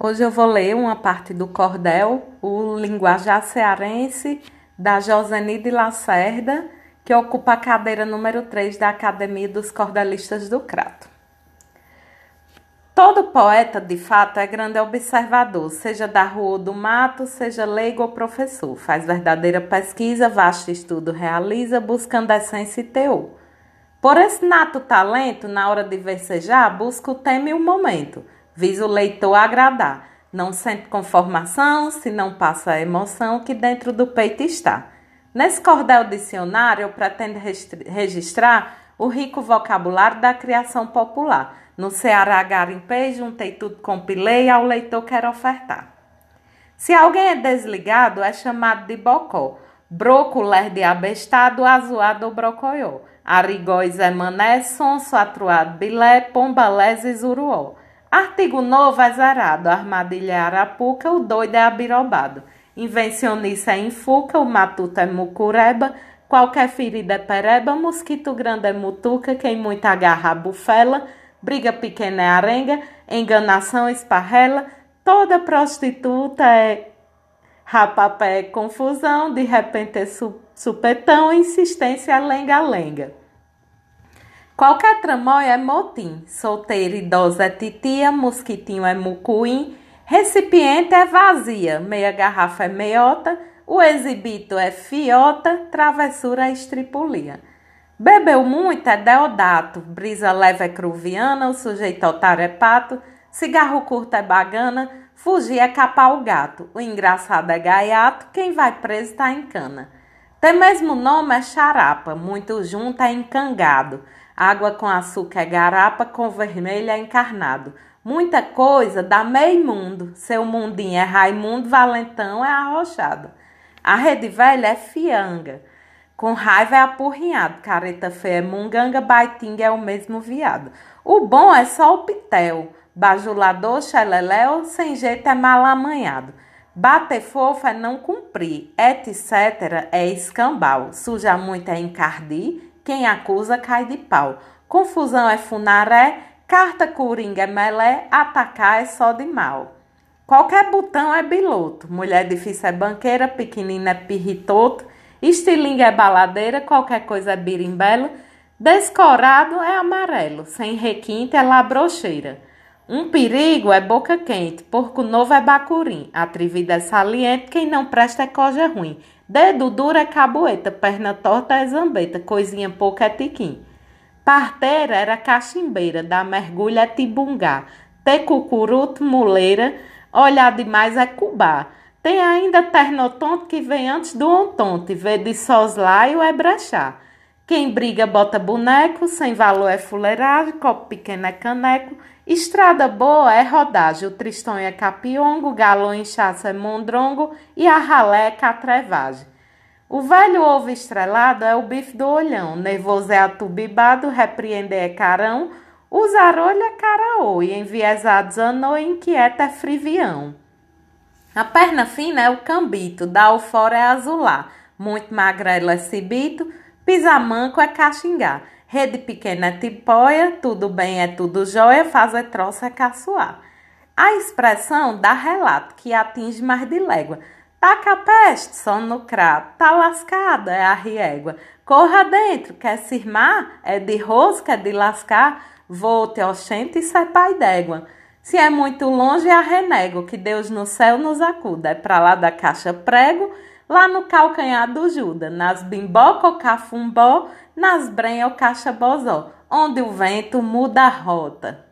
Hoje eu vou ler uma parte do cordel, o linguajar cearense, da Josenide Lacerda, que ocupa a cadeira número 3 da Academia dos Cordelistas do Crato. Todo poeta, de fato, é grande observador, seja da rua ou do mato, seja leigo ou professor. Faz verdadeira pesquisa, vasto estudo realiza, buscando essência e teor. Por esse nato talento, na hora de versejar, busca o tema e o momento – visa o leitor agradar. Não sente conformação se não passa a emoção que dentro do peito está. Nesse cordel dicionário, eu pretendo registrar o rico vocabulário da criação popular. No Ceará garimpei, juntei tudo, compilei, ao leitor quero ofertar. Se alguém é desligado, é chamado de bocó. Broco, ler de abestado, azuado ou brocoiô. Arigóis é mané, sonso, atruado, bilé, pombalés e zuruó. Artigo novo é zerado, armadilha é arapuca, o doido é abirobado. Invencionista é infuca, o matuto é mucureba, qualquer ferida é pereba, mosquito grande é mutuca, quem muito agarra bufela, briga pequena é arenga, enganação esparrela, toda prostituta é rapapé é confusão, de repente é supetão, insistência é lenga-lenga. Qualquer tramóia é motim, solteira idosa é titia, mosquitinho é mucuim, recipiente é vazia, meia garrafa é meiota, o exibito é fiota, travessura é estripulia. Bebeu muito é deodato, brisa leve é cruviana, o sujeito otário é pato, cigarro curto é bagana, fugir é capar o gato, o engraçado é gaiato, quem vai preso tá em cana. Tem mesmo nome é charapa, muito junto é encangado. Água com açúcar é garapa, com vermelho é encarnado. Muita coisa dá meio mundo. Seu mundinho é Raimundo, Valentão é arrochado. A rede velha é fianga. Com raiva é apurrinhado. Careta feia é munganga, baitinga é o mesmo viado. O bom é só o pitel. Bajulador, xeleléu, sem jeito é mal amanhado. Bater fofo é não cumprir, etc. é escambau. Suja muito é encardir, quem acusa cai de pau. Confusão é funaré, carta coringa é melé, atacar é só de mal. Qualquer botão é biloto, mulher difícil é banqueira, pequenina é pirritoto, estilingue é baladeira, qualquer coisa é birimbelo, descorado é amarelo, sem requinte é labrocheira. Um perigo é boca quente, porco novo é bacurim, atrevida é saliente, quem não presta é coja ruim. Dedo duro é caboeta, perna torta é zambeta, coisinha pouca é tiquim. Parteira era cachimbeira, da mergulho é tibungá. Ter cucuruto, muleira, olhar demais é cubá. Tem ainda ternotonto que vem antes do ontonte, vê de soslaio é brechar. Quem briga bota boneco, sem valor é fuleiragem, copo pequeno é caneco, estrada boa é rodagem, o tristonho é capiongo, galão inchaço é mondrongo e a ralé é catrevagem. O velho ovo estrelado é o bife do olhão, nervoso é atubibado, repreender é carão, usar olho é caraô e enviesado anô e inquieta é frivião. A perna fina é o cambito, da fora é azular, muito magrelo é cibito, pisamanco é caxingá, rede pequena é tipóia, tudo bem é tudo jóia, fazer troça é caçoar. A expressão dá relato que atinge mais de légua, Taca a peste, sono no crato, tá lascada, é a riégua. Corra dentro, quer se irmar? É de rosca, é de lascar? Volte, oxente, isso é pai d'égua. Se é muito longe, é a renego, que Deus no céu nos acuda. É pra lá da caixa prego, lá no calcanhar do Judas, nas bimboca ou cafumbó, nas brenha caixa bozó, onde o vento muda a rota.